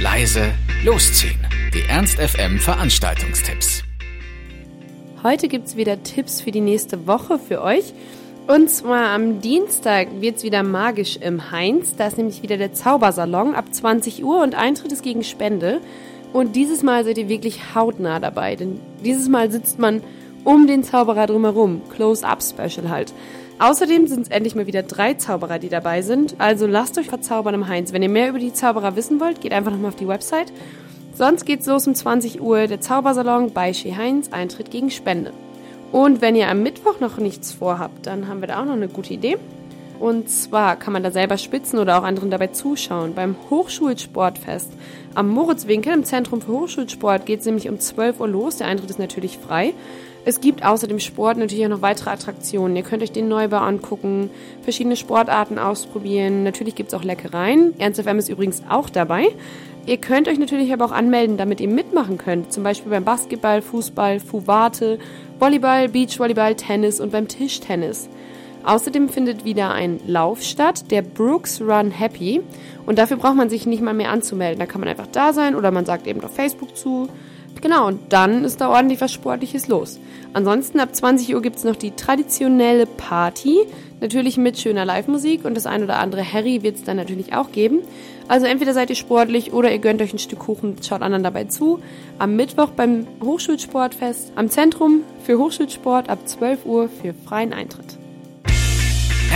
leise, losziehen. Die Ernst FM Veranstaltungstipps. Heute gibt's wieder Tipps für die nächste Woche für euch. Und zwar am Dienstag wird's wieder magisch im Heinz. Da ist nämlich wieder der Zaubersalon ab 20 Uhr und Eintritt ist gegen Spende. Und dieses Mal seid ihr wirklich hautnah dabei, denn dieses Mal sitzt man um den Zauberer drumherum. Close-Up-Special halt. Außerdem sind es endlich mal wieder drei Zauberer, die dabei sind. Also lasst euch verzaubern im Heinz. Wenn ihr mehr über die Zauberer wissen wollt, geht einfach nochmal auf die Website. Sonst geht's los um 20 Uhr, der Zaubersalon bei She Heinz, Eintritt gegen Spende. Und wenn ihr am Mittwoch noch nichts vorhabt, dann haben wir da auch noch eine gute Idee. Und zwar kann man da selber spitzen oder auch anderen dabei zuschauen. Beim Hochschulsportfest am Moritzwinkel im Zentrum für Hochschulsport geht es nämlich um 12 Uhr los. Der Eintritt ist natürlich frei. Es gibt außer dem Sport natürlich auch noch weitere Attraktionen. Ihr könnt euch den Neubau angucken, verschiedene Sportarten ausprobieren. Natürlich gibt es auch Leckereien. Ernst FM ist übrigens auch dabei. Ihr könnt euch natürlich aber auch anmelden, damit ihr mitmachen könnt. Zum Beispiel beim Basketball, Fußball, Fuvate, Volleyball, Beachvolleyball, Tennis und beim Tischtennis. Außerdem findet wieder ein Lauf statt, der Brooks Run Happy. Und dafür braucht man sich nicht mal mehr anzumelden. Da kann man einfach da sein oder man sagt eben auf Facebook zu. Genau, und dann ist da ordentlich was Sportliches los. Ansonsten ab 20 Uhr gibt es noch die traditionelle Party, natürlich mit schöner Live-Musik und das ein oder andere Harry wird es dann natürlich auch geben. Also entweder seid ihr sportlich oder ihr gönnt euch ein Stück Kuchen, schaut anderen dabei zu. Am Mittwoch beim Hochschulsportfest am Zentrum für Hochschulsport ab 12 Uhr für freien Eintritt.